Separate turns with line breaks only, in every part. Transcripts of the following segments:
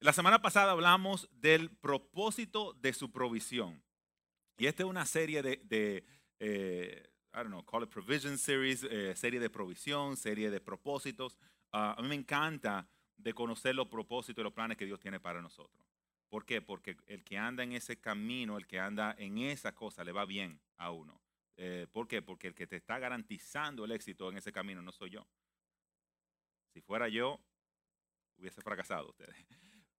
La semana pasada hablamos del propósito de su provisión. Y esta es una serie de, de eh, I don't know, call it provision series, eh, serie de provisión, serie de propósitos. Ah, a mí me encanta de conocer los propósitos y los planes que Dios tiene para nosotros. ¿Por qué? Porque el que anda en ese camino, el que anda en esa cosa, le va bien a uno. Eh, ¿Por qué? Porque el que te está garantizando el éxito en ese camino no soy yo. Si fuera yo, hubiese fracasado ustedes.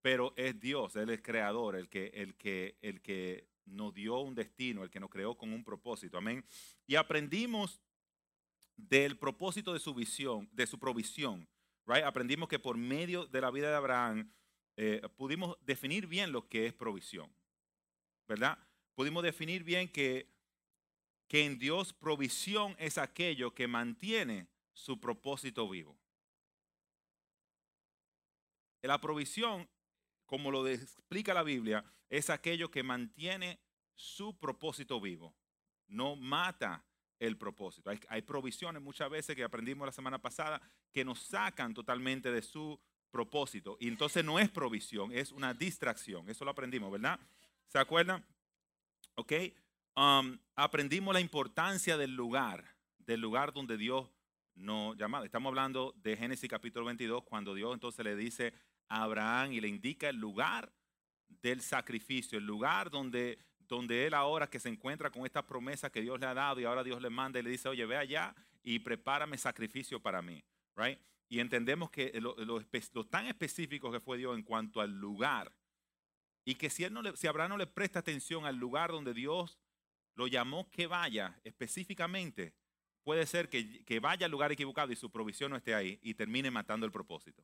Pero es Dios, Él es creador, el que, el que, el que nos dio un destino, el que nos creó con un propósito. Amén. Y aprendimos del propósito de su visión, de su provisión. Right? Aprendimos que por medio de la vida de Abraham eh, pudimos definir bien lo que es provisión. ¿Verdad? Pudimos definir bien que que en Dios provisión es aquello que mantiene su propósito vivo. La provisión, como lo explica la Biblia, es aquello que mantiene su propósito vivo, no mata el propósito. Hay, provisiones muchas veces que aprendimos la semana pasada que nos sacan totalmente de su propósito. Y entonces no es provisión, es una distracción. Eso lo aprendimos, ¿verdad? ¿Se acuerdan? ¿Ok? Um, aprendimos la importancia del lugar, del lugar donde Dios nos llamaba. Estamos hablando de Génesis capítulo 22, cuando Dios entonces le dice a Abraham y le indica el lugar del sacrificio, el lugar donde, donde él ahora que se encuentra con esta promesa que Dios le ha dado y ahora Dios le manda y le dice, oye, ve allá y prepárame sacrificio para mí. Right? Y entendemos que lo, tan específico que fue Dios en cuanto al lugar. Y que si, él no si Abraham no le presta atención al lugar donde Dios lo llamó que vaya específicamente, puede ser que, que vaya al lugar equivocado y su provisión no esté ahí y termine matando el propósito.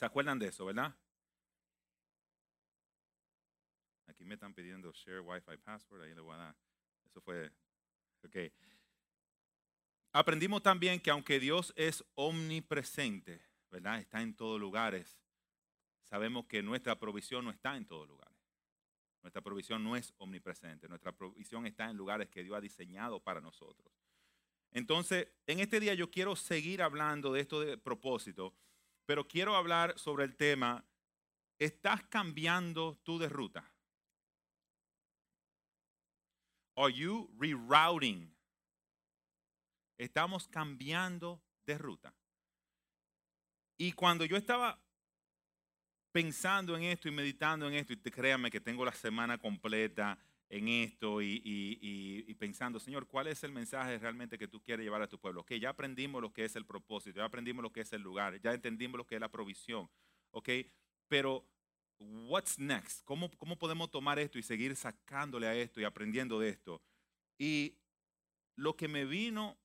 ¿Se acuerdan de eso, verdad? Aquí me están pidiendo share Wi-Fi password, ahí le voy a dar. Eso fue, ok. Aprendimos también que aunque Dios es omnipresente, ¿verdad? Está en todos lugares. Sabemos que nuestra provisión no está en todos lugares. Nuestra provisión no es omnipresente, nuestra provisión está en lugares que Dios ha diseñado para nosotros. Entonces, en este día yo quiero seguir hablando de esto de propósito, pero quiero hablar sobre el tema, ¿estás cambiando tú de ruta? Are you rerouting? Estamos cambiando de ruta. Y cuando yo estaba pensando en esto y meditando en esto, y créanme que tengo la semana completa en esto y, pensando, Señor, ¿cuál es el mensaje realmente que tú quieres llevar a tu pueblo? Ok, ya aprendimos lo que es el propósito, ya aprendimos lo que es el lugar, ya entendimos lo que es la provisión, ok, pero what's next? ¿Cómo, cómo podemos tomar esto y seguir sacándole a esto y aprendiendo de esto? Y lo que me vino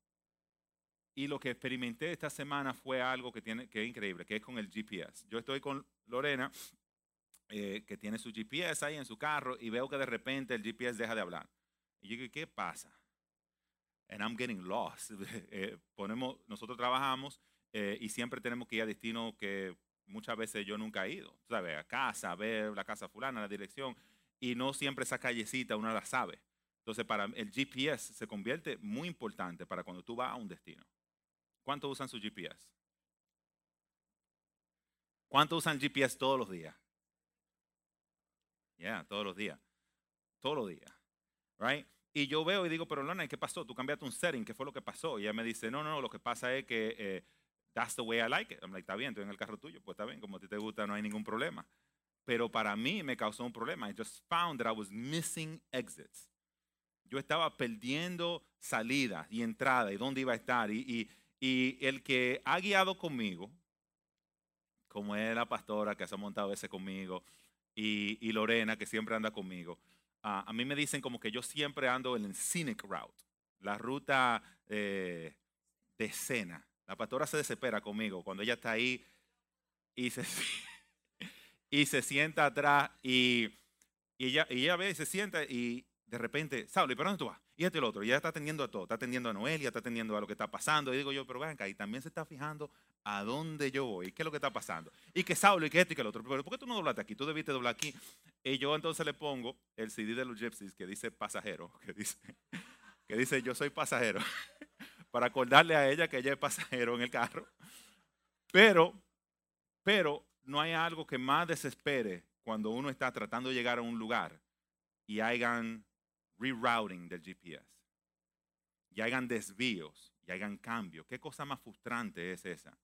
y lo que experimenté esta semana fue algo que, tiene, que es increíble, que es con el GPS. Yo estoy con Lorena, eh, que tiene su GPS ahí en su carro, y veo que de repente el GPS deja de hablar. Y yo digo, ¿qué pasa? And I'm getting lost. Eh, ponemos, nosotros trabajamos eh, y siempre tenemos que ir a destinos que muchas veces yo nunca he ido. ¿Sabes? A casa, a ver la casa fulana, la dirección. Y no siempre esa callecita uno la sabe. Entonces, para el GPS se convierte muy importante para cuando tú vas a un destino. ¿Cuántos usan su GPS? ¿Cuántos usan GPS todos los días? Ya, todos los días. Todos los días. Right? Y yo veo y digo, pero Lorna, ¿qué pasó? Tú cambiaste un setting, ¿qué fue lo que pasó? Y ella me dice, no, no, lo que pasa es que eh, that's the way I like it. I'm like, está bien, estoy en el carro tuyo, pues está bien, como a ti te gusta, no hay ningún problema. Pero para mí me causó un problema. I just found that I was missing exits. Yo estaba perdiendo salidas y entradas y dónde iba a estar. y, y el que ha guiado conmigo, como es la pastora que se ha montado ese conmigo, y, Lorena, que siempre anda conmigo, a mí me dicen como que yo siempre ando en el scenic route, la ruta eh, de escena. La pastora se desespera conmigo cuando ella está ahí y se, y se sienta atrás y, ella, y ella ve y se sienta y de repente, Saulo, ¿y para dónde tú vas? Y este y el otro, y ella está atendiendo a todo, está atendiendo a Noelia, está atendiendo a lo que está pasando. Y digo yo, pero venga, y también se está fijando a dónde yo voy, qué es lo que está pasando. Y que Saulo, y que esto y que el otro. Pero ¿por qué tú no doblaste aquí? Tú debiste doblar aquí. Y yo entonces le pongo el CD de los Gypsies que dice pasajero, que dice, que dice yo soy pasajero, para acordarle a ella que ella es pasajero en el carro. Pero Pero no hay algo que más desespere cuando uno está tratando de llegar a un lugar y hagan rerouting del GPS, y hagan desvíos, y hagan cambios. ¿Qué cosa más frustrante es esa?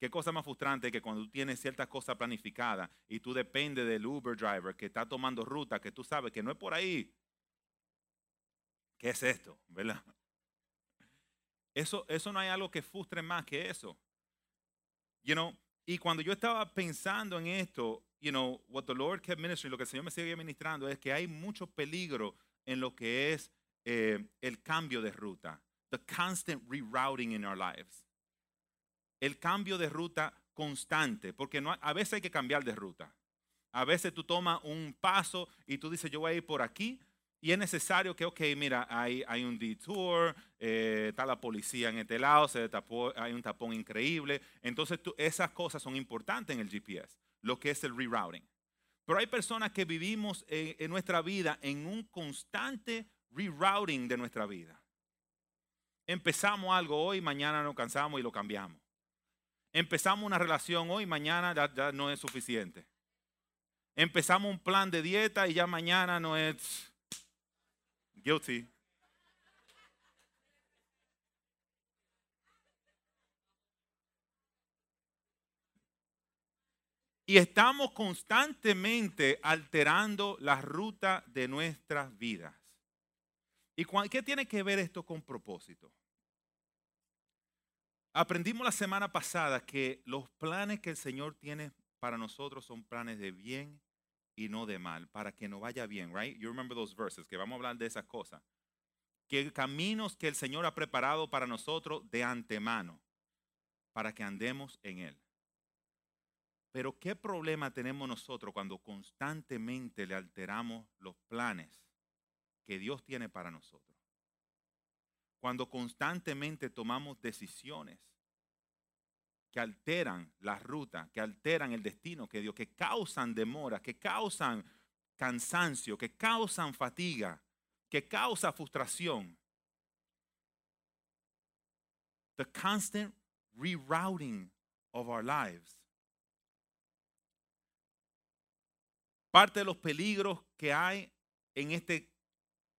¿Qué cosa más frustrante que cuando tú tienes ciertas cosas planificadas y tú dependes del Uber driver que está tomando ruta que tú sabes que no es por ahí? ¿Qué es esto? ¿Verdad? Eso, eso no hay algo que frustre más que eso. You know, y cuando yo estaba pensando en esto, you know, what the Lord kept ministering, lo que el Señor me sigue ministrando es que hay mucho peligro en lo que es eh, el cambio de ruta, the constant rerouting in our lives el cambio de ruta constante, porque a veces hay que cambiar de ruta. A veces tú tomas un paso y tú dices, yo voy a ir por aquí, y es necesario que, ok, mira, hay, hay un detour, eh, está la policía en este lado, se tapó, hay un tapón increíble. Entonces, esas cosas son importantes en el GPS, lo que es el rerouting. Pero hay personas que vivimos en, en nuestra vida en un constante rerouting de nuestra vida. Empezamos algo hoy, mañana nos cansamos y lo cambiamos. Empezamos una relación hoy, mañana ya, no es suficiente. Empezamos un plan de dieta y ya mañana no es guilty. Y estamos constantemente alterando la ruta de nuestras vidas. ¿Y qué tiene que ver esto con propósito? Aprendimos la semana pasada que los planes que el Señor tiene para nosotros son planes de bien y no de mal, para que nos vaya bien, right? You remember those verses, que vamos a hablar de esas cosas. Que caminos que el Señor ha preparado para nosotros de antemano, para que andemos en Él. Pero ¿qué problema tenemos nosotros cuando constantemente le alteramos los planes que Dios tiene para nosotros? Cuando constantemente tomamos decisiones que alteran la ruta, que alteran el destino que Dios, que causan demora, que causan cansancio, que causan fatiga, que causa frustración. The constant rerouting of our lives. Parte de los peligros que hay en este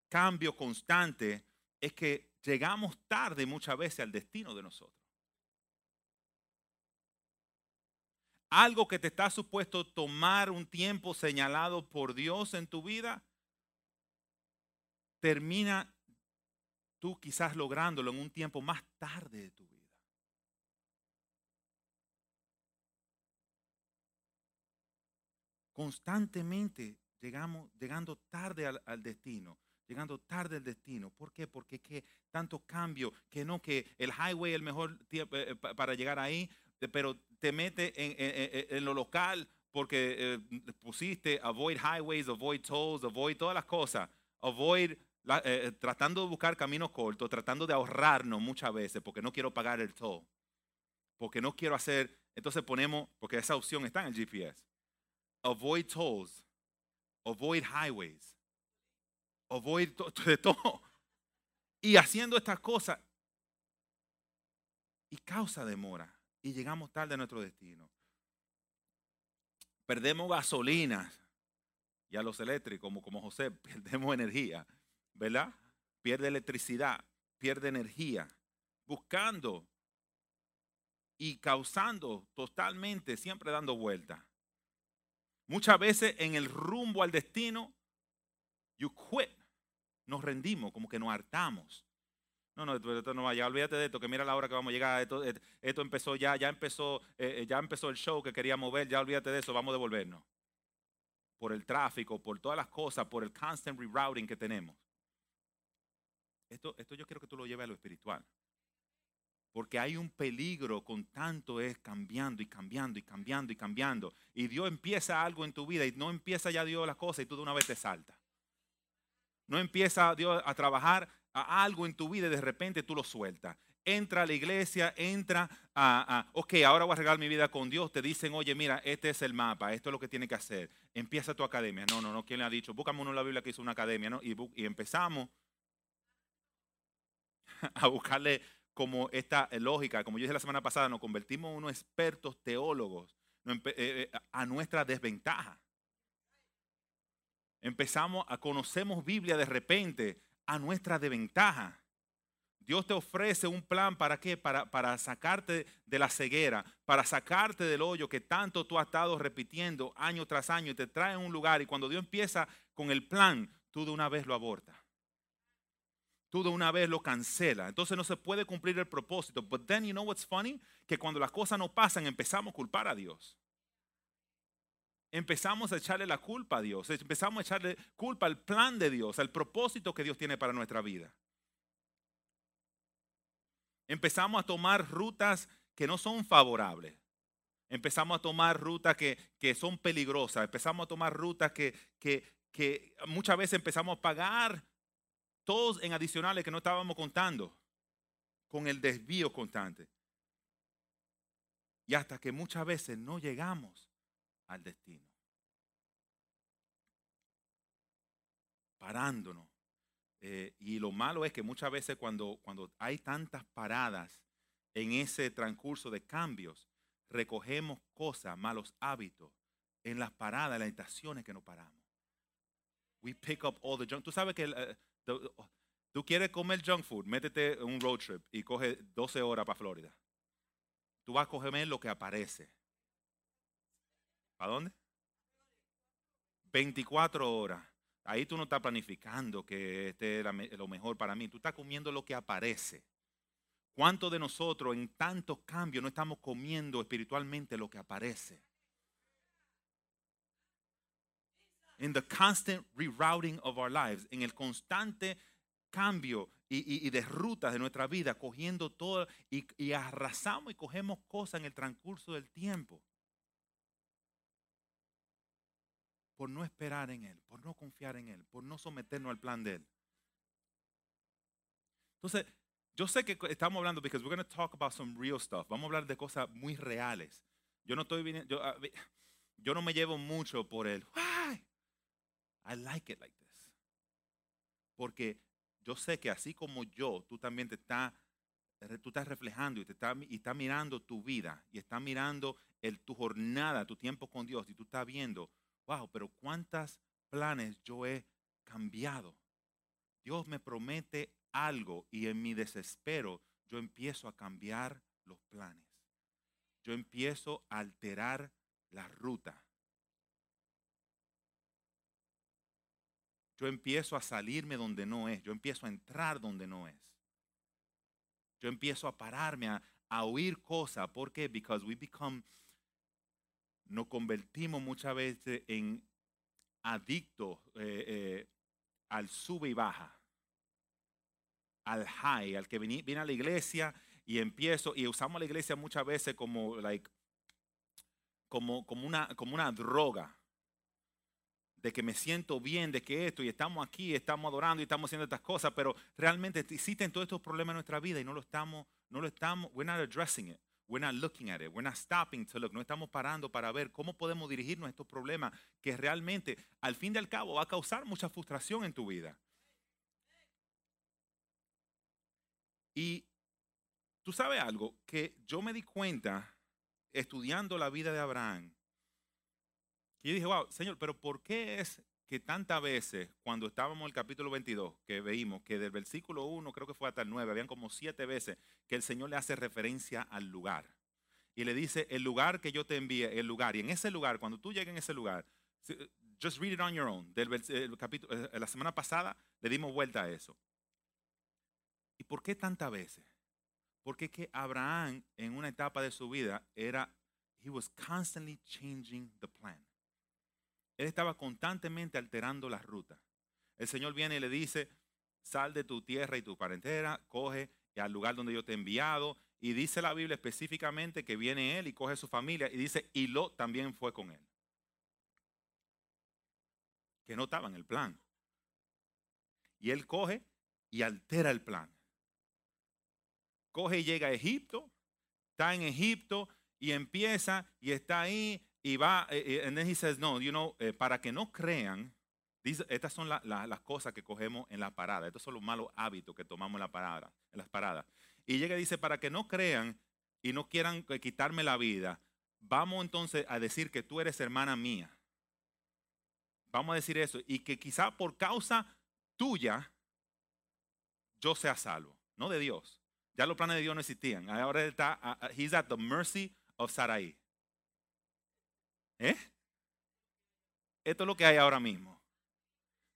cambio constante es que llegamos tarde muchas veces al destino de nosotros. Algo que te está supuesto tomar un tiempo señalado por Dios en tu vida, termina tú quizás lográndolo en un tiempo más tarde de tu vida. Constantemente llegamos, llegando tarde al, al destino llegando tarde al destino. ¿Por qué? Porque que tanto cambio, que no, que el highway es el mejor tiempo eh, para llegar ahí, eh, pero te mete en, lo local porque eh, pusiste avoid highways, avoid tolls, avoid todas las cosas, avoid tratando de buscar caminos cortos, tratando de ahorrarnos muchas veces porque no quiero pagar el toll, porque no quiero hacer, entonces ponemos, porque esa opción está en el GPS, avoid tolls, avoid highways avoid de todo. Y haciendo estas cosas. Y causa demora. Y llegamos tarde a nuestro destino. Perdemos gasolina. Y a los eléctricos, como, como José, perdemos energía. ¿Verdad? Pierde electricidad, pierde energía. Buscando y causando totalmente, siempre dando vuelta. Muchas veces en el rumbo al destino, you quit nos rendimos, como que nos hartamos. No, no, esto no vaya, olvídate de esto, que mira la hora que vamos a llegar, esto, esto empezó ya, ya empezó, eh, eh, ya empezó el show que queríamos ver, ya olvídate de eso, vamos a devolvernos. Por el tráfico, por todas las cosas, por el constant rerouting que tenemos. Esto, esto yo quiero que tú lo lleves a lo espiritual. Porque hay un peligro con tanto es cambiando y cambiando y cambiando y cambiando. Y Dios empieza algo en tu vida y no empieza ya Dios las cosas y tú de una vez te saltas. No empieza Dios a trabajar a algo en tu vida y de repente tú lo sueltas. Entra a la iglesia, entra a, ok, ahora voy a arreglar mi vida con Dios. Te dicen, oye, mira, este es el mapa, esto es lo que tiene que hacer. Empieza tu academia. No, no, no, ¿quién le ha dicho? Búscame uno en la Biblia que hizo una academia, ¿no? Y, y empezamos a buscarle como esta lógica. Como yo dije la semana pasada, nos convertimos en unos expertos teólogos a nuestra desventaja. Empezamos a conocemos Biblia de repente a nuestra desventaja. Dios te ofrece un plan para qué? Para, para sacarte de la ceguera, para sacarte del hoyo que tanto tú has estado repitiendo año tras año y te trae a un lugar y cuando Dios empieza con el plan, tú de una vez lo abortas. Tú de una vez lo cancela. Entonces no se puede cumplir el propósito. But then you know what's funny? Que cuando las cosas no pasan empezamos a culpar a Dios. Empezamos a echarle la culpa a Dios. Empezamos a echarle culpa al plan de Dios, al propósito que Dios tiene para nuestra vida. Empezamos a tomar rutas que no son favorables. Empezamos a tomar rutas que, son peligrosas. Empezamos a tomar rutas que, que muchas veces empezamos a pagar todos en adicionales que no estábamos contando con el desvío constante. Y hasta que muchas veces no llegamos al destino. Parándonos eh, y lo malo es que muchas veces cuando, cuando hay tantas paradas en ese transcurso de cambios, recogemos cosas, malos hábitos, en las paradas, en las estaciones que no paramos. We pick up all the junk. Tú sabes que eh, tú quieres comer junk food, métete en un road trip y coge 12 horas para Florida. Tú vas a comer lo que aparece. ¿Para dónde? 24 horas. Ahí tú no estás planificando que este es lo mejor para mí. Tú estás comiendo lo que aparece. ¿Cuántos de nosotros en tantos cambios no estamos comiendo espiritualmente lo que aparece? In the constant rerouting of our lives, en el constante cambio y, de rutas de nuestra vida, cogiendo todo y, y arrasamos y cogemos cosas en el transcurso del tiempo. Por no esperar en Él, por no confiar en Él, por no someternos al plan de Él. Entonces, yo sé que estamos hablando, because we're going to talk about some real stuff. Vamos a hablar de cosas muy reales. Yo no estoy yo, ah, yo no me llevo mucho por el, why? I like it like this. Porque yo sé que así como yo, tú también te estás, tú estás reflejando y te estás, y está mirando tu vida y estás mirando el, tu jornada, tu tiempo con Dios y tú estás viendo wow, pero cuántos planes yo he cambiado. Dios me promete algo y en mi desespero yo empiezo a cambiar los planes. Yo empiezo a alterar la ruta. Yo empiezo a salirme donde no es. Yo empiezo a entrar donde no es. Yo empiezo a pararme, a, oír cosas. ¿Por qué? Because we become nos convertimos muchas veces en adictos eh, eh, al sube y baja, al high, al que viene, viene, a la iglesia y empiezo, y usamos la iglesia muchas veces como, like, como, como, una, como una droga, de que me siento bien, de que esto, y estamos aquí, estamos adorando y estamos haciendo estas cosas, pero realmente existen todos estos problemas en nuestra vida y no lo estamos, no lo estamos, we're not addressing it. We're not looking at it. We're not stopping to look. No estamos parando para ver cómo podemos dirigirnos a estos problemas que realmente, al fin y al cabo, va a causar mucha frustración en tu vida. Y tú sabes algo que yo me di cuenta estudiando la vida de Abraham. Y dije, wow, Señor, pero ¿por qué es que tantas veces cuando estábamos en el capítulo 22, que veíamos que del versículo 1 creo que fue hasta el 9, habían como siete veces que el Señor le hace referencia al lugar. Y le dice, el lugar que yo te envíe, el lugar. Y en ese lugar, cuando tú llegues en ese lugar, just read it on your own. Del, capítulo, eh, la semana pasada le dimos vuelta a eso. ¿Y por qué tantas veces? Porque que Abraham en una etapa de su vida era, he was constantly changing the plan. Él estaba constantemente alterando la ruta. El Señor viene y le dice, sal de tu tierra y tu parentela, coge al lugar donde yo te he enviado. Y dice la Biblia específicamente que viene él y coge su familia y dice, y lo también fue con él. Que no estaba en el plan. Y él coge y altera el plan. Coge y llega a Egipto, está en Egipto y empieza y está ahí y va, eh, eh, and then he says, no, you know, eh, para que no crean, estas son las cosas que cogemos en la parada. Estos son los malos hábitos que tomamos en, la parada, en las paradas. Y llega y dice, para que no crean y no quieran quitarme la vida, vamos entonces a decir que tú eres hermana mía. Vamos a decir eso. Y que quizá por causa tuya yo sea salvo, no de Dios. Ya los planes de Dios no existían. Ahora está, he's at the mercy of Sarai. ¿Eh? Esto es lo que hay ahora mismo.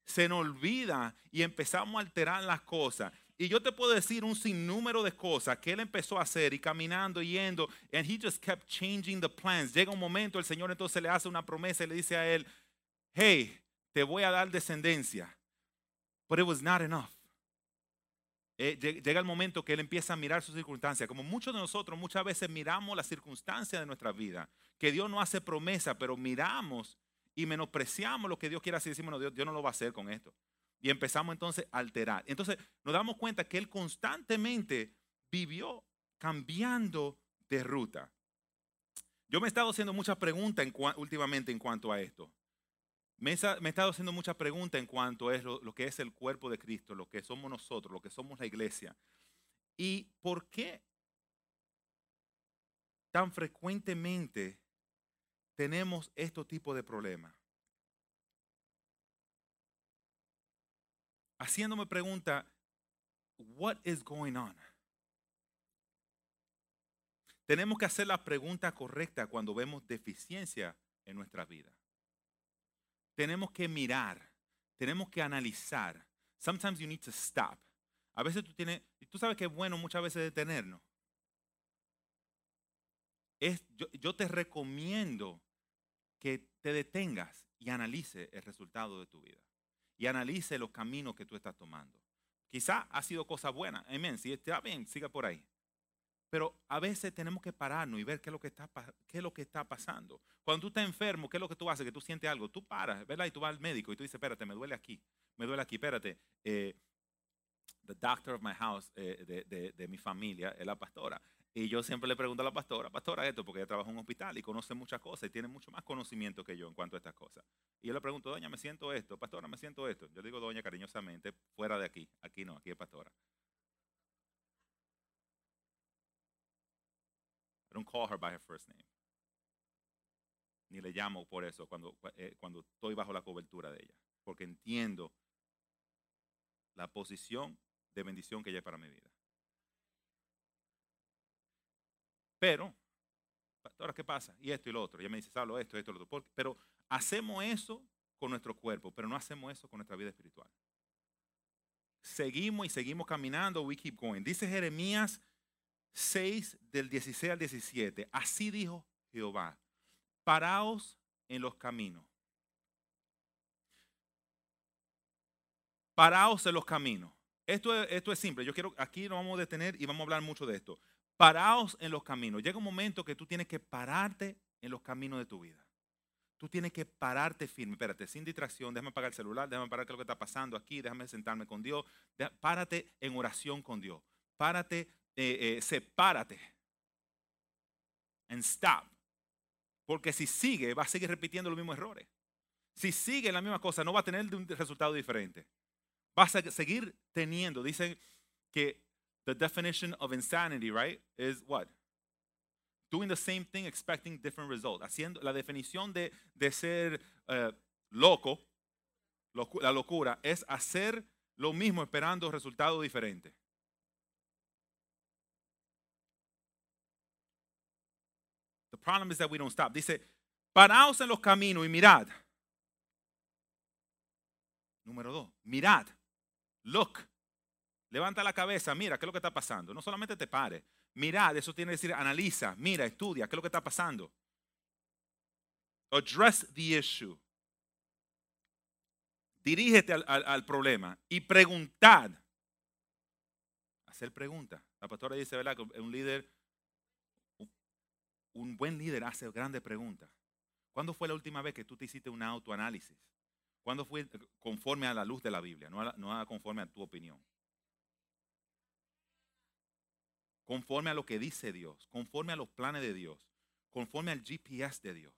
Se nos olvida y empezamos a alterar las cosas. Y yo te puedo decir un sinnúmero de cosas que él empezó a hacer y caminando y yendo. And he just kept changing the plans. Llega un momento, el Señor entonces le hace una promesa y le dice a él, hey, te voy a dar descendencia. But it was not enough. Eh, llega el momento que él empieza a mirar sus circunstancias. Como muchos de nosotros muchas veces miramos las circunstancias de nuestra vida, que Dios no hace promesa, pero miramos y menospreciamos lo que Dios quiere hacer y decimos, no, Dios, Dios no lo va a hacer con esto. Y empezamos entonces a alterar. Entonces nos damos cuenta que él constantemente vivió cambiando de ruta. Yo me he estado haciendo muchas preguntas últimamente en cuanto a esto. Me he, estado haciendo muchas preguntas en cuanto a lo, que es el cuerpo de Cristo, lo que somos nosotros, lo que somos la iglesia. ¿Y por qué tan frecuentemente tenemos este tipo de problemas? Haciéndome pregunta, what is going on? Tenemos que hacer la pregunta correcta cuando vemos deficiencia en nuestra vida tenemos que mirar, tenemos que analizar. Sometimes you need to stop. A veces tú tienes, tú sabes que es bueno muchas veces detenernos. Es, yo, yo te recomiendo que te detengas y analice el resultado de tu vida. Y analice los caminos que tú estás tomando. Quizá ha sido cosa buena. Amén. Si está bien, siga por ahí. Pero a veces tenemos que pararnos y ver qué es lo que está, qué es lo que está pasando. Cuando tú estás enfermo, ¿qué es lo que tú haces? Que tú sientes algo. Tú paras, ¿verdad? Y tú vas al médico y tú dices, espérate, me duele aquí, me duele aquí, espérate. Eh, the doctor of my house, eh, de, de, mi familia, es la pastora. Y yo siempre le pregunto a la pastora, pastora esto, porque ella trabaja en un hospital y conoce muchas cosas y tiene mucho más conocimiento que yo en cuanto a estas cosas. Y yo le pregunto, doña, me siento esto, pastora, me siento esto. Yo digo, doña, cariñosamente, fuera de aquí. Aquí no, aquí es pastora. Don't call her by her first name. Ni le llamo por eso cuando, eh, cuando estoy bajo la cobertura de ella. Porque entiendo la posición de bendición que ella es para mi vida. Pero, ahora ¿qué pasa? Y esto y lo otro. Ella me dice, hablo esto, esto, lo otro. Pero hacemos eso con nuestro cuerpo, pero no hacemos eso con nuestra vida espiritual. Seguimos y seguimos caminando, we keep going. Dice Jeremías 6 del 16 al 17. Así dijo Jehová, paraos en los caminos. Paraos en los caminos. Esto es, esto es simple. Yo quiero, aquí nos vamos a detener y vamos a hablar mucho de esto. Paraos en los caminos. Llega un momento que tú tienes que pararte en los caminos de tu vida. Tú tienes que pararte firme. Espérate, sin distracción. Déjame apagar el celular. Déjame parar qué es lo que está pasando aquí. Déjame sentarme con Dios. Párate en oración con Dios. Párate eh, eh, sepárate. And stop. Porque si sigue, va a seguir repitiendo los mismos errores. Si sigue la misma cosa, no va a tener un resultado diferente. Va a seguir teniendo. Dicen que the definition of insanity, right, is what? Doing the same thing, expecting different results. Haciendo la definición de, de ser uh, loco, la locura, es hacer lo mismo esperando resultados diferentes. Problem is that we don't stop. Dice, paraos en los caminos y mirad. Número dos, mirad. Look. Levanta la cabeza, mira qué es lo que está pasando. No solamente te pare. Mirad, eso tiene que decir analiza, mira, estudia qué es lo que está pasando. Address the issue. Dirígete al, problema y preguntad. Hacer preguntas. La pastora dice, ¿verdad? Un líder un buen líder hace grandes preguntas. ¿Cuándo fue la última vez que tú te hiciste un autoanálisis? ¿Cuándo fue conforme a la luz de la Biblia, no, no conforme a tu opinión? Conforme a lo que dice Dios, conforme a los planes de Dios, conforme al GPS de Dios.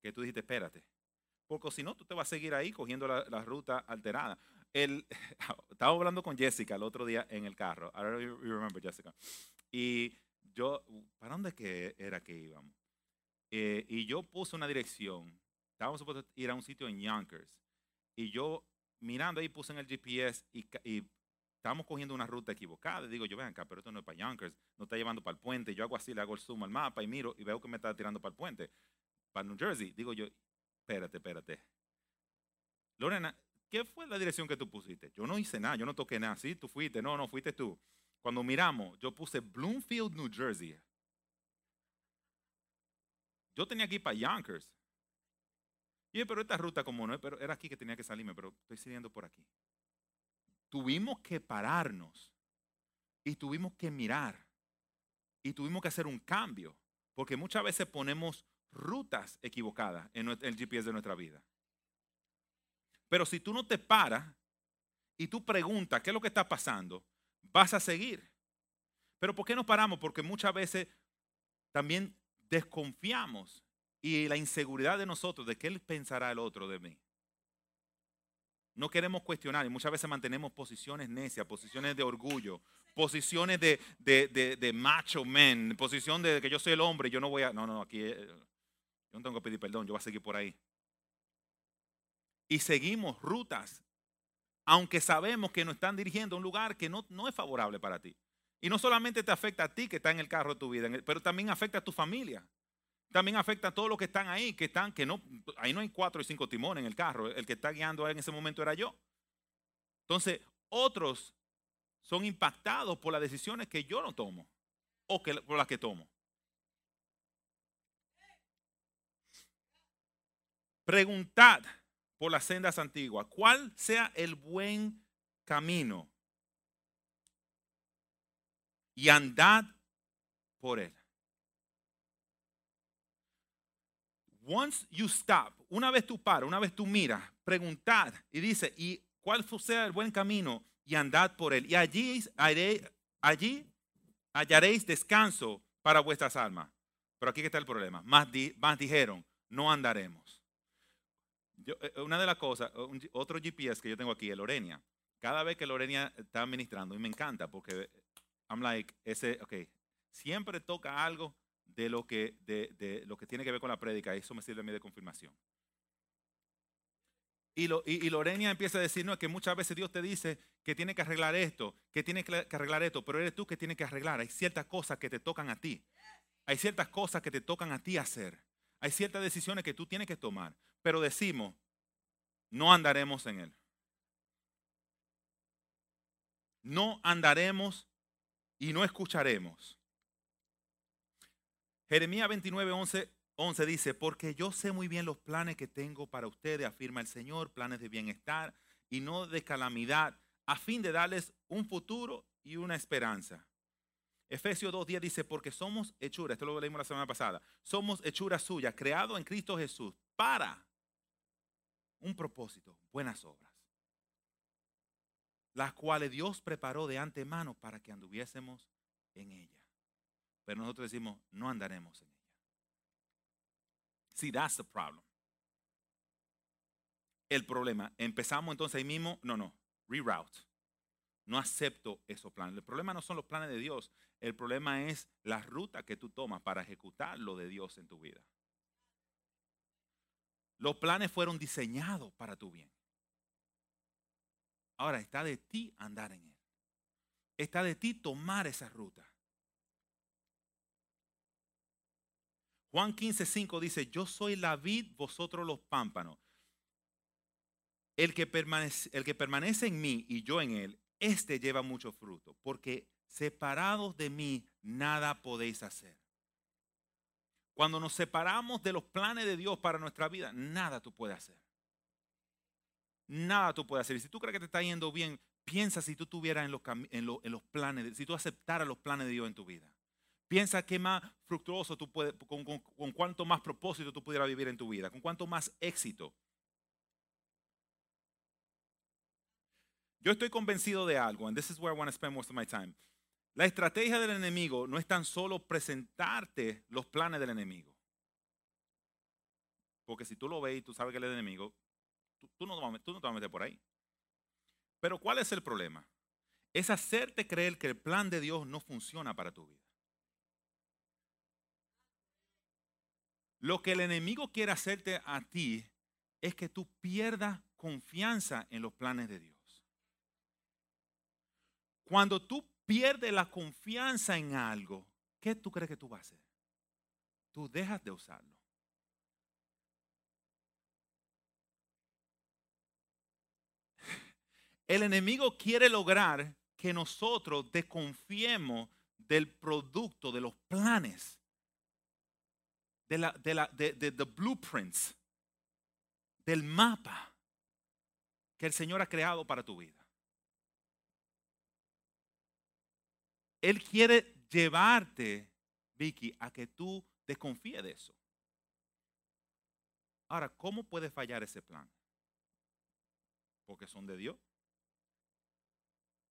Que tú dijiste, espérate. Porque si no, tú te vas a seguir ahí cogiendo la, ruta alterada. El, estaba hablando con Jessica el otro día en el carro. I don't remember Jessica. Y yo, ¿para dónde que era que íbamos? eh, y yo puse una dirección. Estábamos supuestos a ir a un sitio en Yonkers. Y yo mirando ahí puse en el GPS y, y estábamos cogiendo una ruta equivocada. Digo, yo ven acá, pero esto no es para Yonkers, no está llevando para el puente. Yo hago así, le hago el zoom al mapa y miro y veo que me está tirando para el puente, para New Jersey. Digo yo, espérate, espérate. Lorena, ¿qué fue la dirección que tú pusiste? Yo no hice nada, yo no toqué nada. Sí, tú fuiste, no, no, fuiste tú. Cuando miramos, yo puse Bloomfield, New Jersey. Yo tenía que ir para Yonkers. Y pero esta ruta como no, pero era aquí que tenía que salirme, pero estoy saliendo por aquí. Tuvimos que pararnos y tuvimos que mirar y tuvimos que hacer un cambio, porque muchas veces ponemos rutas equivocadas en el GPS de nuestra vida. Pero si tú no te paras y tú preguntas qué es lo que está pasando, vas a seguir. Pero ¿por qué nos paramos? Porque muchas veces también desconfiamos y la inseguridad de nosotros de qué pensará el otro de mí. No queremos cuestionar y muchas veces mantenemos posiciones necias, posiciones de orgullo, posiciones de, de, de- macho man, posición de que yo soy el hombre y yo no voy a... No, no, aquí eh, yo no tengo que pedir perdón, yo voy a seguir por ahí. Y seguimos rutas, aunque sabemos que nos están dirigiendo a un lugar que no, no es favorable para ti. Y no solamente te afecta a ti que está en el carro de tu vida, pero también afecta a tu familia. También afecta a todos los que están ahí, que están, que no, ahí no hay cuatro y cinco timones en el carro. El que está guiando en ese momento era yo. Entonces, otros son impactados por las decisiones que yo no tomo o que, por las que tomo. Preguntad por las sendas antiguas, cuál sea el buen camino y andad por él. Once you stop, una vez tú paras, una vez tú miras, preguntad y dice, ¿y cuál sea el buen camino? Y andad por él. Y allí, allí hallaréis descanso para vuestras almas. Pero aquí está el problema. Más, di- más dijeron, no andaremos. Eh, una de las cosas, otro GPS que yo tengo aquí, el Lorenia. Cada vez que Lorenia está ministrando, y me encanta porque I'm like, ese, ok, siempre toca algo de lo que, de, de lo que tiene que ver con la prédica. Eso me sirve a mí de confirmación. Y, lo, y, Lorena empieza a decir, no, es que muchas veces Dios te dice que tiene que arreglar esto, que tiene que que arreglar esto, pero eres tú que tienes que arreglar. Hay ciertas cosas que te tocan a ti. Hay ciertas cosas que te tocan a ti hacer. Hay ciertas decisiones que tú tienes que tomar. Pero decimos, no andaremos en él. No andaremos y no escucharemos. Jeremías 29, 11, 11 dice, porque yo sé muy bien los planes que tengo para ustedes, afirma el Señor, planes de bienestar y no de calamidad, a fin de darles un futuro y una esperanza. Efesios 2.10 dice, porque somos hechuras, esto lo leímos la semana pasada, somos hechuras suyas, creados en Cristo Jesús para un propósito, buenas obras, las cuales Dios preparó de antemano para que anduviésemos en ella. Pero nosotros decimos, no andaremos en ella. See, that's the problem. El problema, empezamos entonces ahí mismo, no, no, reroute. No acepto esos planes. El problema no son los planes de Dios, el problema es la ruta que tú tomas para ejecutar lo de Dios en tu vida. Los planes fueron diseñados para tu bien. Ahora está de ti andar en él. Está de ti tomar esa ruta. Juan 15, 5 dice, yo soy la vid, vosotros los pámpanos. El que, permanece, el que permanece en mí y yo en él, este lleva mucho fruto, porque separados de mí nada podéis hacer. Cuando nos separamos de los planes de Dios para nuestra vida, nada tú puedes hacer. Nada tú puedes hacer. Y si tú crees que te está yendo bien, piensa si tú estuvieras en los, en los, en los planes, de, si tú aceptaras los planes de Dios en tu vida. Piensa qué más fructuoso tú puedes, con, con, con cuánto más propósito tú pudieras vivir en tu vida, con cuánto más éxito. Yo estoy convencido de algo, and this is where I want to spend most of my time. La estrategia del enemigo no es tan solo presentarte los planes del enemigo. Porque si tú lo ves y tú sabes que él es el enemigo, tú, tú, no, tú no te vas a meter por ahí. Pero ¿cuál es el problema? Es hacerte creer que el plan de Dios no funciona para tu vida. Lo que el enemigo quiere hacerte a ti es que tú pierdas confianza en los planes de Dios. Cuando tú pierdes la confianza en algo, ¿qué tú crees que tú vas a hacer? Tú dejas de usarlo. El enemigo quiere lograr que nosotros desconfiemos del producto, de los planes, de, la, de, la, de, de the blueprints, del mapa que el Señor ha creado para tu vida. Él quiere llevarte, Vicky, a que tú desconfíes de eso. Ahora, ¿cómo puede fallar ese plan? Porque son de Dios.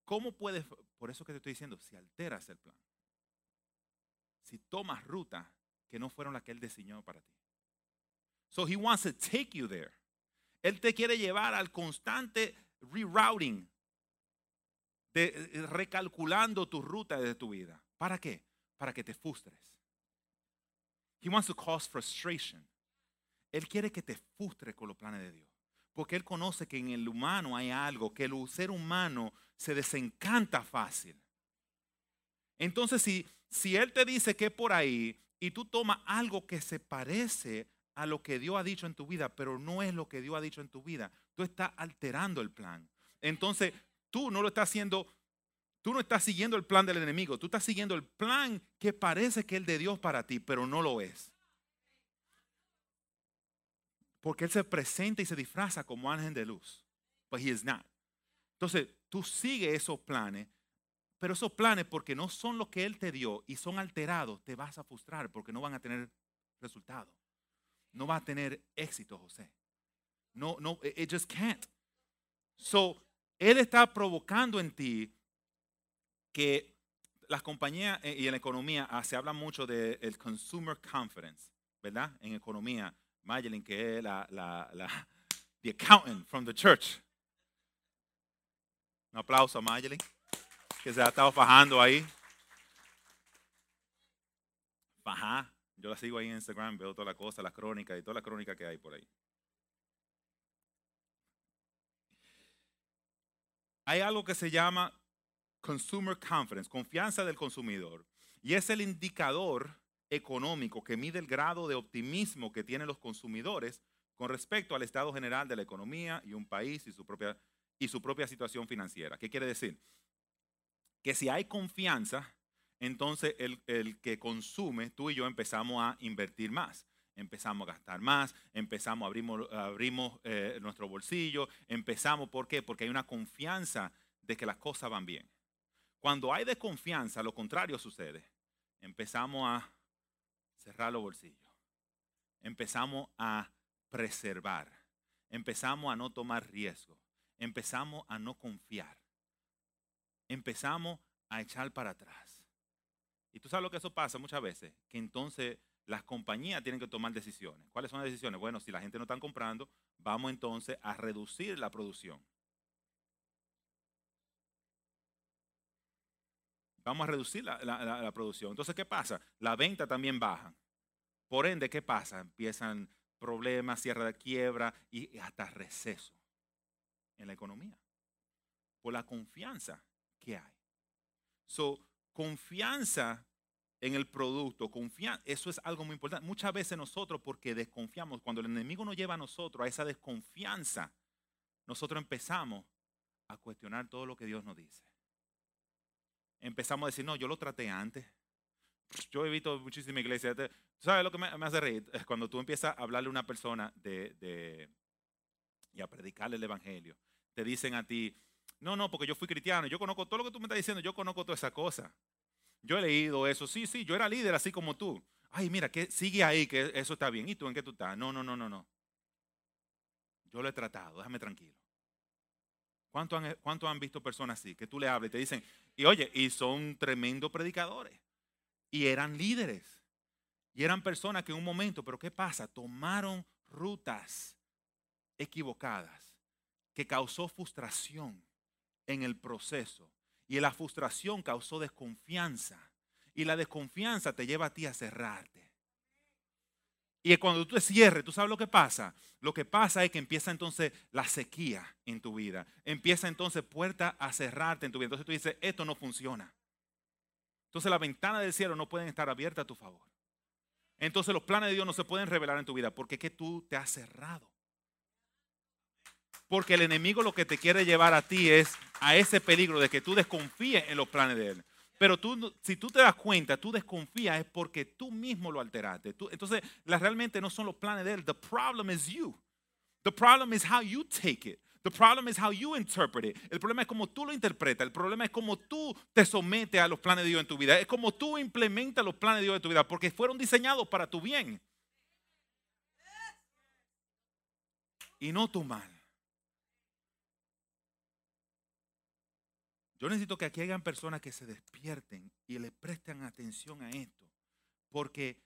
¿Cómo puede, por eso que te estoy diciendo, si alteras el plan, si tomas rutas que no fueron las que Él diseñó para ti. So he wants to take you there. Él te quiere llevar al constante rerouting, eh, recalculando tu ruta de tu vida. ¿Para qué? Para que te frustres. He wants to cause frustration. Él quiere que te frustres con los planes de Dios. Porque Él conoce que en el humano hay algo, que el ser humano se desencanta fácil. Entonces, si, si Él te dice que por ahí y tú tomas algo que se parece a lo que Dios ha dicho en tu vida, pero no es lo que Dios ha dicho en tu vida, tú estás alterando el plan. Entonces, tú no lo estás haciendo, tú no estás siguiendo el plan del enemigo, tú estás siguiendo el plan que parece que es el de Dios para ti, pero no lo es. Porque Él se presenta y se disfraza como ángel de luz, but he is not. Entonces, tú sigues esos planes, pero esos planes, porque no son lo que Él te dio y son alterados, te vas a frustrar porque no van a tener resultado. No vas a tener éxito, José. No, no, it just can't. So, Él está provocando en ti que las compañías eh, y en la economía ah, se habla mucho del el consumer confidence, ¿verdad? En economía, Mayelin, que es la the accountant from the church. Un aplauso a Mayelin, que se ha estado fajando ahí. Fajá. Yo la sigo ahí en Instagram, veo toda la cosa, las crónicas y toda la crónica que hay por ahí. Hay algo que se llama Consumer Confidence, confianza del consumidor. Y es el indicador económico que mide el grado de optimismo que tienen los consumidores con respecto al estado general de la economía y un país y su propia, y su propia situación financiera. ¿Qué quiere decir? Que si hay confianza, entonces el, que consume, tú y yo empezamos a invertir más empezamos a gastar más, empezamos, abrimos, abrimos eh, nuestro bolsillo, empezamos, ¿por qué? Porque hay una confianza de que las cosas van bien. Cuando hay desconfianza, lo contrario sucede. Empezamos a cerrar los bolsillos. Empezamos a preservar. Empezamos a no tomar riesgo. Empezamos a no confiar. Empezamos a echar para atrás. Y tú sabes lo que eso pasa muchas veces, que entonces las compañías tienen que tomar decisiones. ¿Cuáles son las decisiones? Bueno, si la gente no está comprando, vamos entonces a reducir la producción. Vamos a reducir la, producción. Entonces, ¿qué pasa? La venta también baja. Por ende, ¿qué pasa? Empiezan problemas, cierre de quiebra y hasta receso en la economía. Por la confianza que hay. So, confianza en el producto, confianza, eso es algo muy importante. Muchas veces nosotros, porque desconfiamos, cuando el enemigo nos lleva a nosotros a esa desconfianza, nosotros empezamos a cuestionar todo lo que Dios nos dice empezamos a decir, no, yo lo traté antes. Yo he visto muchísimas iglesias. ¿Sabes lo que me, hace reír? Es cuando tú empiezas a hablarle a una persona de, y a predicarle el evangelio. Te dicen a ti, no, no, porque yo fui cristiano, yo conozco todo lo que tú me estás diciendo, yo conozco toda esa cosa. Yo he leído eso, sí, sí, yo era líder así como tú. Ay, mira, que sigue ahí, que eso está bien. ¿Y tú en qué tú estás? No, no, no, no, no. Yo lo he tratado, déjame tranquilo. ¿Cuánto han, ¿Cuánto han visto personas así? Que tú le hables y te dicen, y oye, y son tremendos predicadores. Y eran líderes. Y eran personas que en un momento, pero ¿qué pasa? Tomaron rutas equivocadas que causó frustración en el proceso. Y la frustración causó desconfianza. Y la desconfianza te lleva a ti a cerrarte. Y cuando tú te cierres, ¿tú sabes lo que pasa? Lo que pasa es que empieza entonces la sequía en tu vida. Empieza entonces puerta a cerrarte en tu vida. Entonces tú dices, esto no funciona. Entonces las ventanas del cielo no pueden estar abiertas a tu favor. Entonces los planes de Dios no se pueden revelar en tu vida porque es que tú te has cerrado. Porque el enemigo lo que te quiere llevar a ti es a ese peligro de que tú desconfíes en los planes de él. Pero tú, si tú te das cuenta, tú desconfías es porque tú mismo lo alteraste. entonces, realmente no son los planes de él. The problem is you. The problem is how you take it. The problem is how you interpret it. El problema es cómo tú lo interpretas. El problema es cómo tú te sometes a los planes de Dios en tu vida. Es como tú implementas los planes de Dios en tu vida porque fueron diseñados para tu bien. Y no tu mal. Yo necesito que aquí hayan personas que se despierten y le presten atención a esto. Porque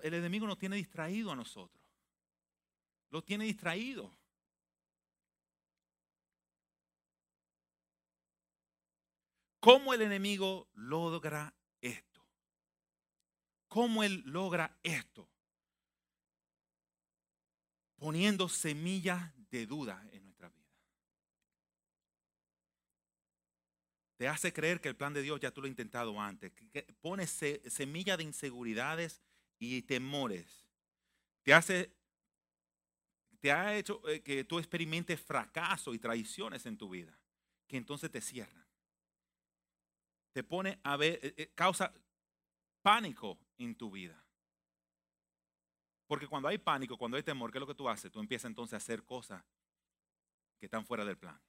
el enemigo nos tiene distraído a nosotros. Lo tiene distraído. ¿Cómo el enemigo logra esto? ¿Cómo él logra esto? Poniendo semillas de duda en te hace creer que el plan de Dios ya tú lo has intentado antes. Que pone semilla de inseguridades y temores. Te hace, te ha hecho eh, que tú experimentes fracaso y traiciones en tu vida, que entonces te cierran. Te pone a ver, eh, eh, causa pánico en tu vida. Porque cuando hay pánico, cuando hay temor, ¿qué es lo que tú haces? Tú empiezas entonces a hacer cosas que están fuera del plan.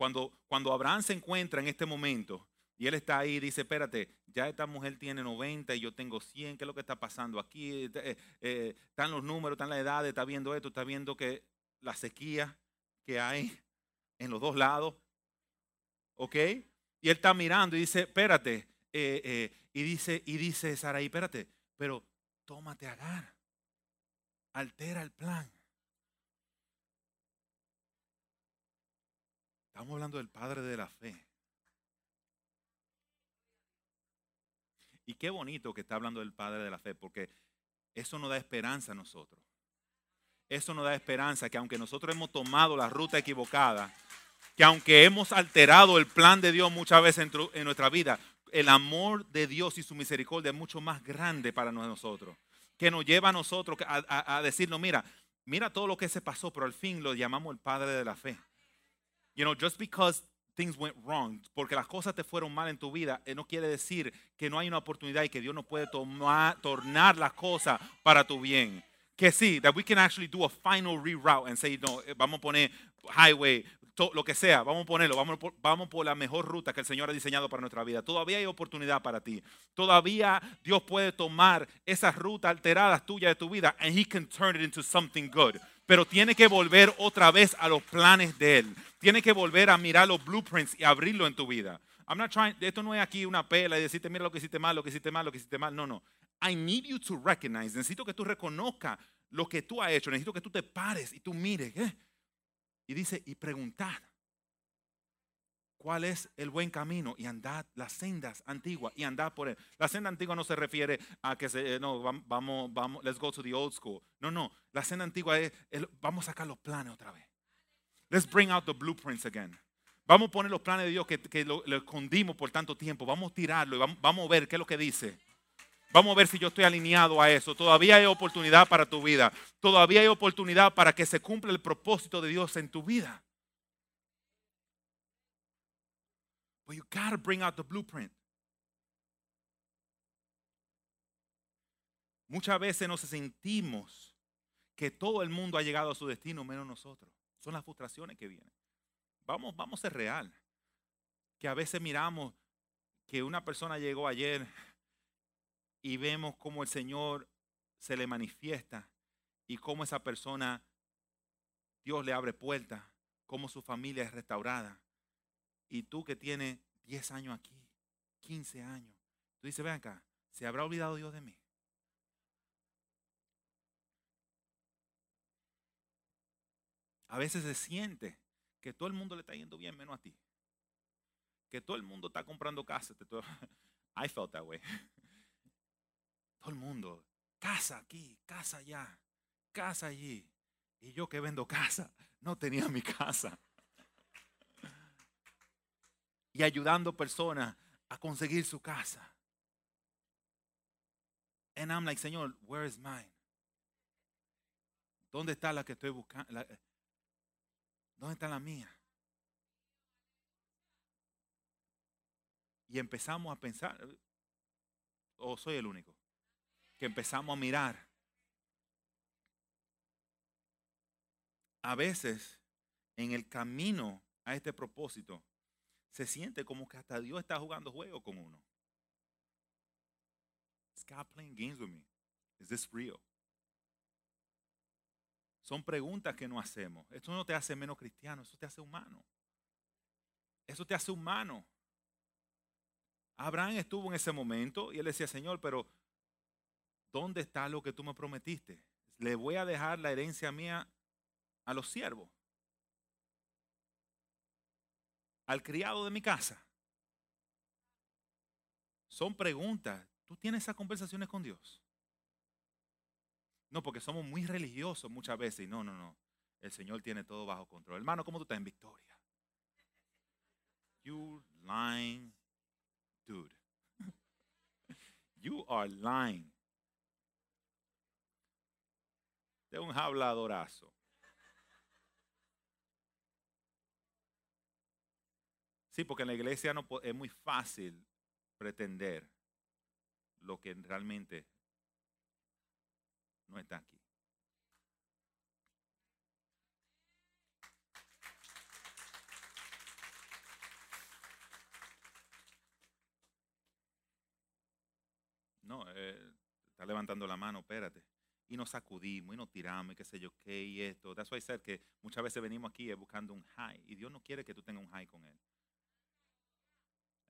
Cuando, cuando Abraham se encuentra en este momento y él está ahí, dice, espérate, ya esta mujer tiene 90 y yo tengo 100, ¿qué es lo que está pasando aquí? Eh, eh, están los números, están las edades, está viendo esto, está viendo que la sequía que hay en los dos lados, ¿ok? Y él está mirando y dice, espérate, eh, y dice, y dice Saraí, espérate, pero tómate Agar, altera el plan. Estamos hablando del Padre de la fe. Y qué bonito que está hablando del Padre de la fe, porque eso nos da esperanza a nosotros. Eso nos da esperanza que aunque nosotros hemos tomado la ruta equivocada, que aunque hemos alterado el plan de Dios muchas veces en, nuestra vida, el amor de Dios y su misericordia es mucho más grande para nosotros. Que nos lleva a nosotros a, a decirnos, mira, mira todo lo que se pasó, pero al fin lo llamamos el Padre de la fe. You know, just because things went wrong, porque las cosas te fueron mal en tu vida, eh, no quiere decir que no hay una oportunidad y que Dios no puede tomar, tornar las cosas para tu bien. Que sí, that we can actually do a final reroute and say, no, eh, vamos a poner highway, lo que sea, vamos a ponerlo, vamos por, vamos por la mejor ruta que el Señor ha diseñado para nuestra vida. Todavía hay oportunidad para ti. Todavía Dios puede tomar esas rutas alteradas tuyas de tu vida and He can turn it into something good pero tiene que volver otra vez a los planes de Él. Tiene que volver a mirar los blueprints y abrirlo en tu vida. I'm not trying, esto no es aquí una pela y decirte, mira lo que hiciste mal, lo que hiciste mal, lo que hiciste mal. No, no. I need you to recognize. Necesito que tú reconozcas lo que tú has hecho. Necesito que tú te pares y tú mires. ¿eh? Y dice, y preguntar cuál es el buen camino y andad las sendas antiguas y andad por él. La senda antigua no se refiere a que se, eh, no, vamos, vamos, let's go to the old school. No, no, la senda antigua es, vamos a sacar los planes otra vez. Let's bring out the blueprints again. Vamos a poner los planes de Dios que, que lo, escondimos por tanto tiempo. Vamos a tirarlo y vamos, vamos a ver qué es lo que dice. Vamos a ver si yo estoy alineado a eso. Todavía hay oportunidad para tu vida. Todavía hay oportunidad para que se cumpla el propósito de Dios en tu vida. But you got to bring out the blueprint. Muchas veces nos sentimos que todo el mundo ha llegado a su destino menos nosotros. Son las frustraciones que vienen. Vamos, vamos a ser real. Que a veces miramos que una persona llegó ayer y vemos cómo el Señor se le manifiesta y cómo esa persona, Dios le abre puertas, cómo su familia es restaurada. Y tú que tienes 10 años aquí, 15 años, tú dices, ven acá, ¿se habrá olvidado Dios de mí? A veces se siente que todo el mundo le está yendo bien menos a ti. Que todo el mundo está comprando casas. I felt that way. Todo el mundo casa aquí, casa allá, casa allí. Y yo que vendo casa, no tenía mi casa. Y ayudando personas a conseguir su casa. And I'm like, Señor, where is mine? ¿Dónde está la que estoy buscando? ¿Dónde está la mía? Y empezamos a pensar, o soy el único, que empezamos a mirar. A veces, en el camino a este propósito, se siente como que hasta Dios está jugando juego con uno. Is God playing games with me? Is this real? Son preguntas que no hacemos. Esto no te hace menos cristiano, eso te hace humano. Eso te hace humano. Abraham estuvo en ese momento y él decía, Señor, pero ¿dónde está lo que tú me prometiste? Le voy a dejar la herencia mía a los siervos, al criado de mi casa. Son preguntas. ¿Tú tienes esas conversaciones con Dios? No, porque somos muy religiosos muchas veces y no, no, no. El Señor tiene todo bajo control. Hermano, ¿cómo tú estás en victoria? You lying dude. You are lying. De un habladorazo. Sí, porque en la iglesia no es muy fácil pretender lo que realmente no está aquí. No, eh, está levantando la mano, espérate. Y nos sacudimos y nos tiramos y qué sé yo qué y esto. That's why I que muchas veces venimos aquí buscando un high y Dios no quiere que tú tengas un high con Él.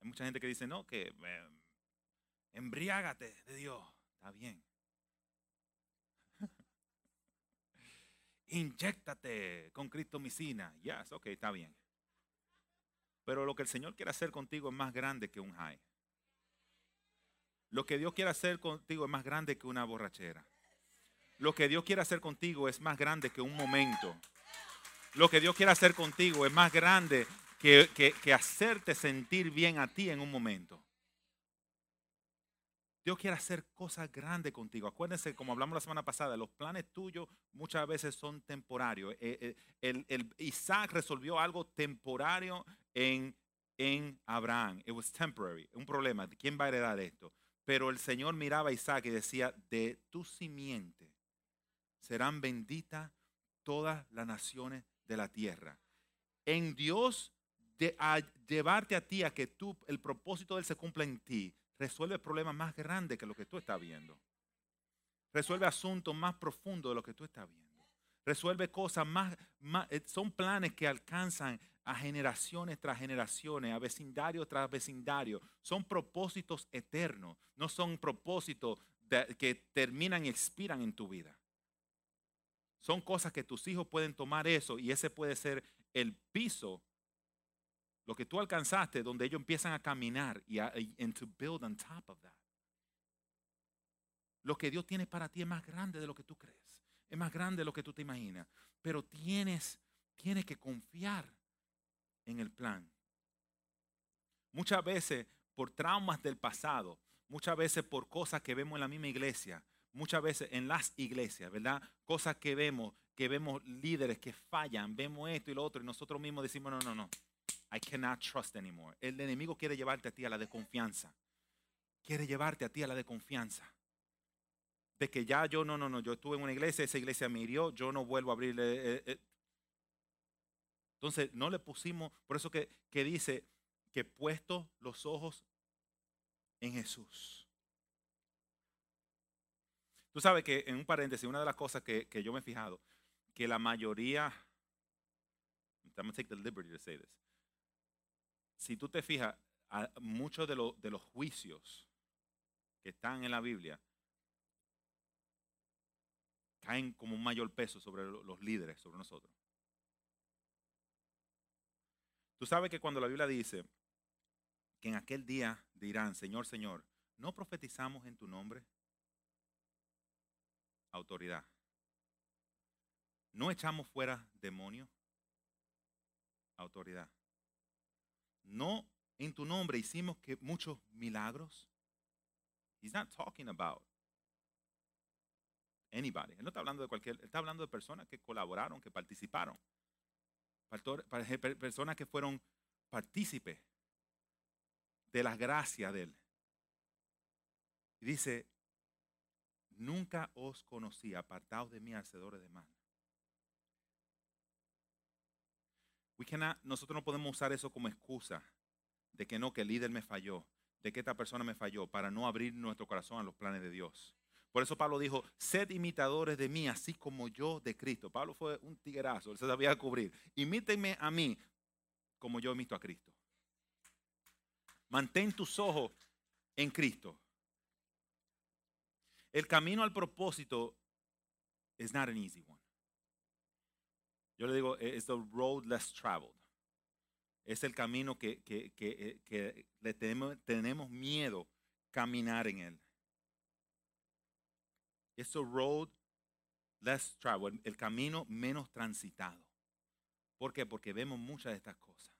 Hay mucha gente que dice, no, que eh, embriágate de Dios. Está bien. Inyéctate con cristomicina. Yes, ok, está bien. Pero lo que el Señor quiere hacer contigo es más grande que un high. Lo que Dios quiere hacer contigo es más grande que una borrachera. Lo que Dios quiere hacer contigo es más grande que un momento. Lo que Dios quiere hacer contigo es más grande que, que, hacerte sentir bien a ti en un momento. Dios quiere hacer cosas grandes contigo. Acuérdense, como hablamos la semana pasada, los planes tuyos muchas veces son temporarios. Eh, eh, el, el, Isaac resolvió algo temporario en, en Abraham. It was temporary. Un problema. ¿Quién va a heredar esto? Pero el Señor miraba a Isaac y decía, de tu simiente serán benditas todas las naciones de la tierra. En Dios, de, a llevarte a ti a que tú, el propósito de Él se cumpla en ti, resuelve problemas más grandes que lo que tú estás viendo. Resuelve asuntos más profundos de lo que tú estás viendo. Resuelve cosas más, más eh, son planes que alcanzan a generaciones tras generaciones, a vecindario tras vecindario. Son propósitos eternos, no son propósitos que terminan y expiran en tu vida. Son cosas que tus hijos pueden tomar eso y ese puede ser el piso, lo que tú alcanzaste, donde ellos empiezan a caminar y a to build on top of that. Lo que Dios tiene para ti es más grande de lo que tú crees, es más grande de lo que tú te imaginas, pero tienes, tienes que confiar en el plan. Muchas veces por traumas del pasado, muchas veces por cosas que vemos en la misma iglesia, muchas veces en las iglesias, ¿verdad? Cosas que vemos, que vemos líderes que fallan, vemos esto y lo otro y nosotros mismos decimos, no, no, no, I cannot trust anymore. El enemigo quiere llevarte a ti a la desconfianza. Quiere llevarte a ti a la desconfianza. De que ya yo, no, no, no, yo estuve en una iglesia, esa iglesia me hirió, yo no vuelvo a abrirle. Eh, eh, entonces, no le pusimos, por eso que, dice que puesto los ojos en Jesús. Tú sabes que, en un paréntesis, una de las cosas que, yo me he fijado, que la mayoría, I'm going to take the liberty to say this. Si tú te fijas, muchos de, de los juicios que están en la Biblia caen como un mayor peso sobre los líderes, sobre nosotros. Tú sabes que cuando la Biblia dice que en aquel día dirán, Señor, Señor, ¿no profetizamos en tu nombre? autoridad. No echamos fuera demonios, autoridad. No en tu nombre hicimos que muchos milagros. He's not talking about anybody. Él no está hablando de cualquier, él está hablando de personas que colaboraron, que participaron. Personas que fueron partícipes de las gracias de él. Dice, nunca os conocí, apartados de mí, hacedores de mal. We nosotros no podemos usar eso como excusa de que no, que el líder me falló, de que esta persona me falló, para no abrir nuestro corazón a los planes de Dios. Por eso Pablo dijo, sed imitadores de mí, así como yo de Cristo. Pablo fue un tiguerazo, él se sabía cubrir. Imítenme a mí, como yo imito a Cristo. Mantén tus ojos en Cristo. El camino al propósito is not an easy one. Yo le digo, it's the road less traveled. Es el camino que, que- que, eh, que le tenemos, tenemos miedo caminar en él. Es the road less traveled, el camino menos transitado. ¿Por qué? Porque vemos muchas de estas cosas.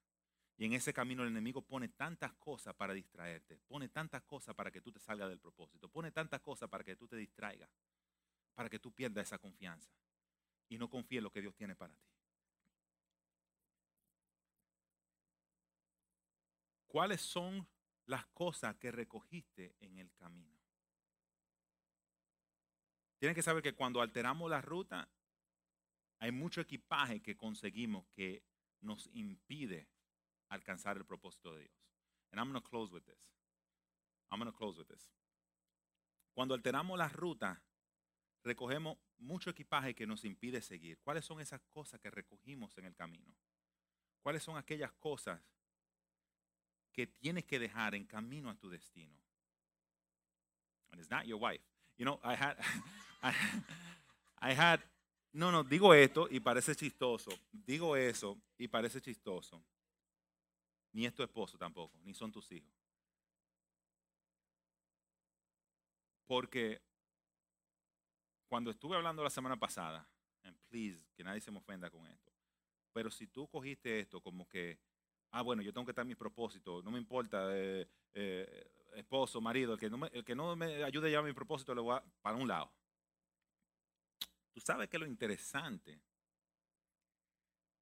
Y en ese camino el enemigo pone tantas cosas para distraerte, pone tantas cosas para que tú te salgas del propósito, pone tantas cosas para que tú te distraigas, para que tú pierdas esa confianza y no confíes en lo que Dios tiene para ti. ¿Cuáles son las cosas que recogiste en el camino? Tienen que saber que cuando alteramos la ruta, hay mucho equipaje que conseguimos que nos impide alcanzar el propósito de Dios. And I'm going to close with this. I'm going to close with this. Cuando alteramos la ruta, recogemos mucho equipaje que nos impide seguir. ¿Cuáles son esas cosas que recogimos en el camino? ¿Cuáles son aquellas cosas que tienes que dejar en camino a tu destino? And it's not your wife. You know, I had, I, had, no, no, digo esto y parece chistoso. Digo eso y parece chistoso. Ni es tu esposo tampoco, ni son tus hijos. Porque cuando estuve hablando la semana pasada, and please, que nadie se me ofenda con esto, pero si tú cogiste esto como que, ah, bueno, yo tengo que estar en mi propósito, no me importa, eh, eh, esposo, marido, el que, no me, el que no me ayude a llevar mi propósito, le voy a, para un lado. Tú sabes que lo interesante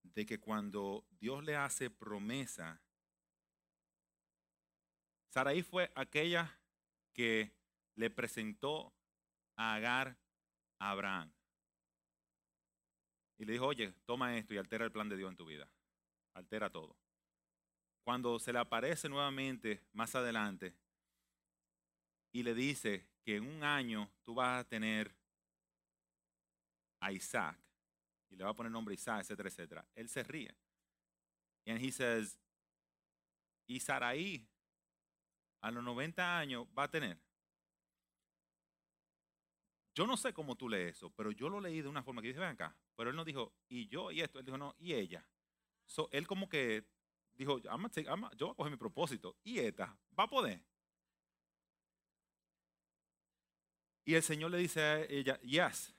de que cuando Dios le hace promesa, Saraí fue aquella que le presentó a Agar Abraham. Y le dijo, oye, toma esto y altera el plan de Dios en tu vida. Altera todo. Cuando se le aparece nuevamente más adelante y le dice que en un año tú vas a tener a Isaac y le va a poner nombre Isaac, etcétera, etcétera, él se ríe. And he says, y Saraí a los 90 años va a tener. Yo no sé cómo tú lees eso, pero yo lo leí de una forma que dice, ven acá. Pero él no dijo, y yo y esto. Él dijo, no, y ella. So, él como que dijo, I'm gonna take- I'm gonna- yo voy a coger mi propósito. Y esta, va a poder. Y el Señor le dice a ella, yes,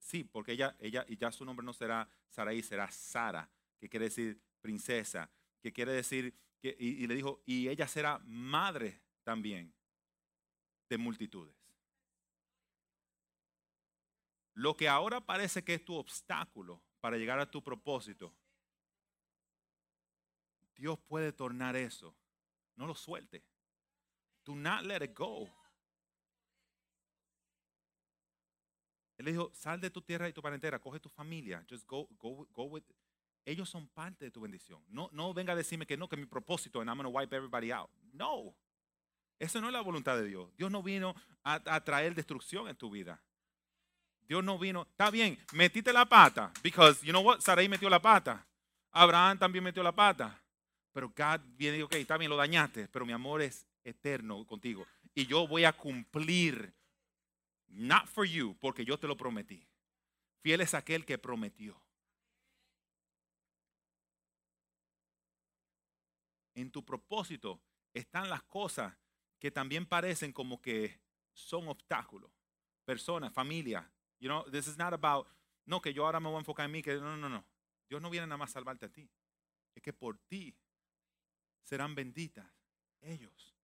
sí, porque ella, ella, y ya su nombre no será Saraí, será Sara, que quiere decir princesa, que quiere decir, y le dijo, y ella será madre también de multitudes. Lo que ahora parece que es tu obstáculo para llegar a tu propósito, Dios puede tornar eso. No lo suelte. Do not let it go. Él dijo, sal de tu tierra y tu parentela, coge tu familia, just go, go, go with. Ellos son parte de tu bendición. No, no venga a decirme que no, que mi propósito and I'm going to wipe everybody out. No. Eso no es la voluntad de Dios. Dios no vino a, a traer destrucción en tu vida. Dios no vino. Está bien, metiste la pata. Because, you know what? Sarai metió la pata. Abraham también metió la pata. Pero God viene y dice, ok, está bien, lo dañaste, pero mi amor es eterno contigo. Y yo voy a cumplir, not for you, porque yo te lo prometí. Fiel es aquel que prometió. En tu propósito están las cosas que también parecen como que son obstáculos. Personas, familia, You know, this is not about, no, que yo ahora me voy a enfocar en mí, que no, no, no. Dios no viene nada más a salvarte a ti. Es que por ti serán benditas ellos.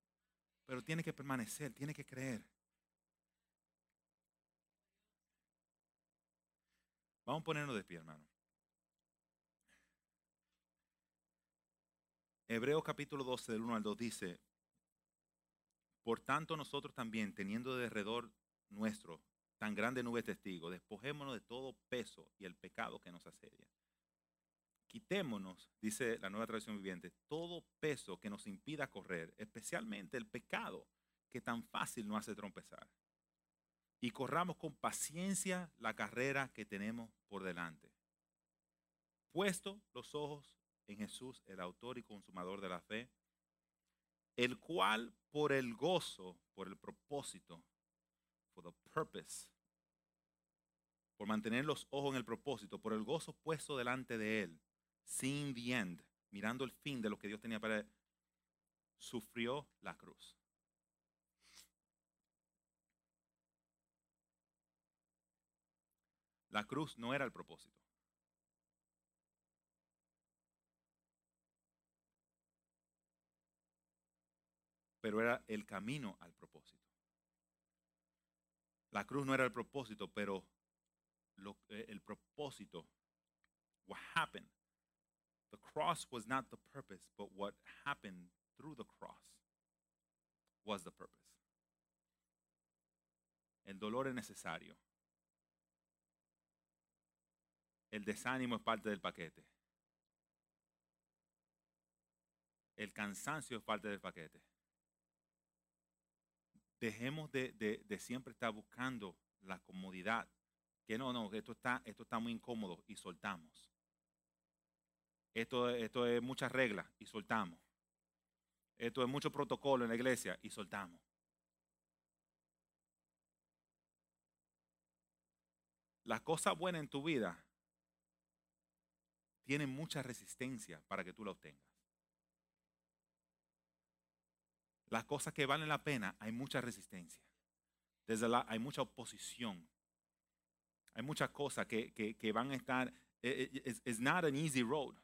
Pero tiene que permanecer, tiene que creer. Vamos a ponernos de pie, hermano. Hebreos capítulo 12, del 1 al 2 dice, por tanto nosotros también, teniendo de alrededor nuestro tan grande nube de testigos, despojémonos de todo peso y el pecado que nos asedia. Quitémonos, dice la nueva tradición viviente, todo peso que nos impida correr, especialmente el pecado que tan fácil nos hace trompezar. Y corramos con paciencia la carrera que tenemos por delante. Puesto los ojos en Jesús, el autor y consumador de la fe, el cual por el gozo, por el propósito, the purpose, por mantener los ojos en el propósito, por el gozo puesto delante de él, seeing the end, mirando el fin de lo que Dios tenía para él, sufrió la cruz. La cruz no era el propósito. pero era el camino al propósito. La cruz no era el propósito, pero lo, eh, el propósito, what happened, the cross was not the purpose, but what happened through the cross was the purpose. El dolor es necesario. El desánimo es parte del paquete. El cansancio es parte del paquete. Dejemos de, siempre estar buscando la comodidad. Que no, no, esto está, esto está muy incómodo y soltamos. Esto, esto es muchas reglas y soltamos. Esto es mucho protocolo en la iglesia y soltamos. Las cosas buenas en tu vida tienen mucha resistencia para que tú la obtengas. Las cosas que valen la pena, hay mucha resistencia. Desde la, hay mucha oposición. Hay muchas cosas que, que, van a estar. Es eh, not an easy road.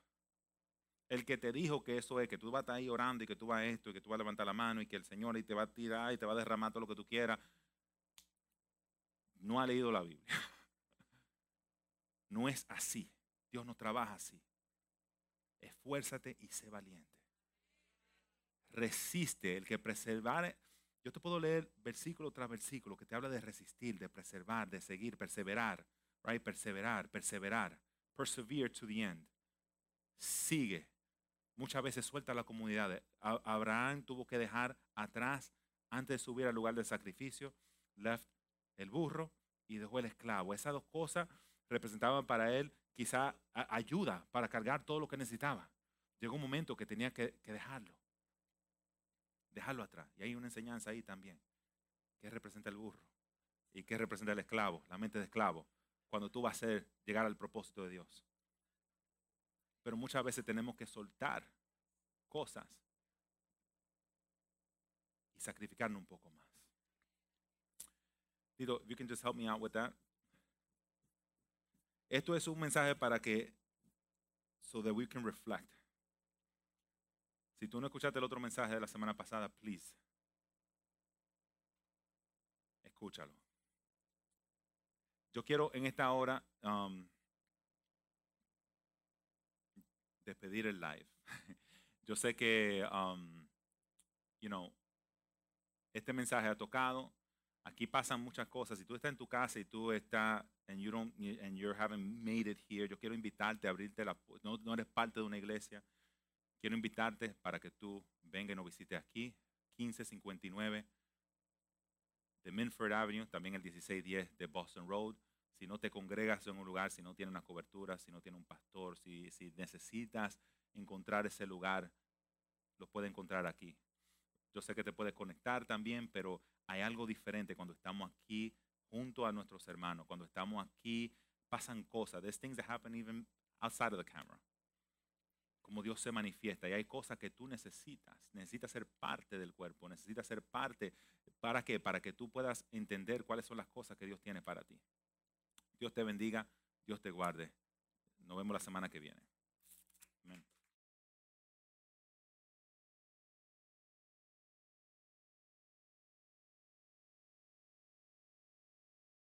El que te dijo que eso es, que tú vas a estar ahí orando y que tú vas a esto y que tú vas a levantar la mano y que el Señor y te va a tirar y te va a derramar todo lo que tú quieras, no ha leído la Biblia. No es así. Dios no trabaja así. Esfuérzate y sé valiente resiste, el que preservar. Yo te puedo leer versículo tras versículo que te habla de resistir, de preservar, de seguir, perseverar, right? Perseverar, perseverar, persevere to the end. Sigue. Muchas veces suelta la comunidad. Abraham tuvo que dejar atrás, antes de subir al lugar del sacrificio, left el burro y dejó el esclavo. Esas dos cosas representaban para él quizá ayuda para cargar todo lo que necesitaba. Llegó un momento que tenía que dejarlo dejarlo atrás. Y hay una enseñanza ahí también. ¿Qué representa el burro? ¿Y qué representa el esclavo? La mente de esclavo. Cuando tú vas a ser, llegar al propósito de Dios. Pero muchas veces tenemos que soltar cosas y sacrificarnos un poco más. Tito, you can just help me out with that. Esto es un mensaje para que, so that we can reflect. Si tú no escuchaste el otro mensaje de la semana pasada, please, escúchalo. Yo quiero en esta hora um, despedir el live. Yo sé que, um, you know, este mensaje ha tocado. Aquí pasan muchas cosas. Si tú estás en tu casa y tú estás and you don't and you haven't made it here, yo quiero invitarte a abrirte la no, no eres parte de una iglesia. Quiero invitarte para que tú vengas y nos visites aquí, 1559 de Minford Avenue, también el 1610 de Boston Road. Si no te congregas en un lugar, si no tienes una cobertura, si no tienes un pastor, si, si necesitas encontrar ese lugar, lo puedes encontrar aquí. Yo sé que te puedes conectar también, pero hay algo diferente cuando estamos aquí junto a nuestros hermanos. Cuando estamos aquí, pasan cosas. There's things that happen even outside of the camera como Dios se manifiesta. Y hay cosas que tú necesitas. Necesitas ser parte del cuerpo. Necesitas ser parte. ¿Para qué? Para que tú puedas entender cuáles son las cosas que Dios tiene para ti. Dios te bendiga, Dios te guarde. Nos vemos la semana que viene.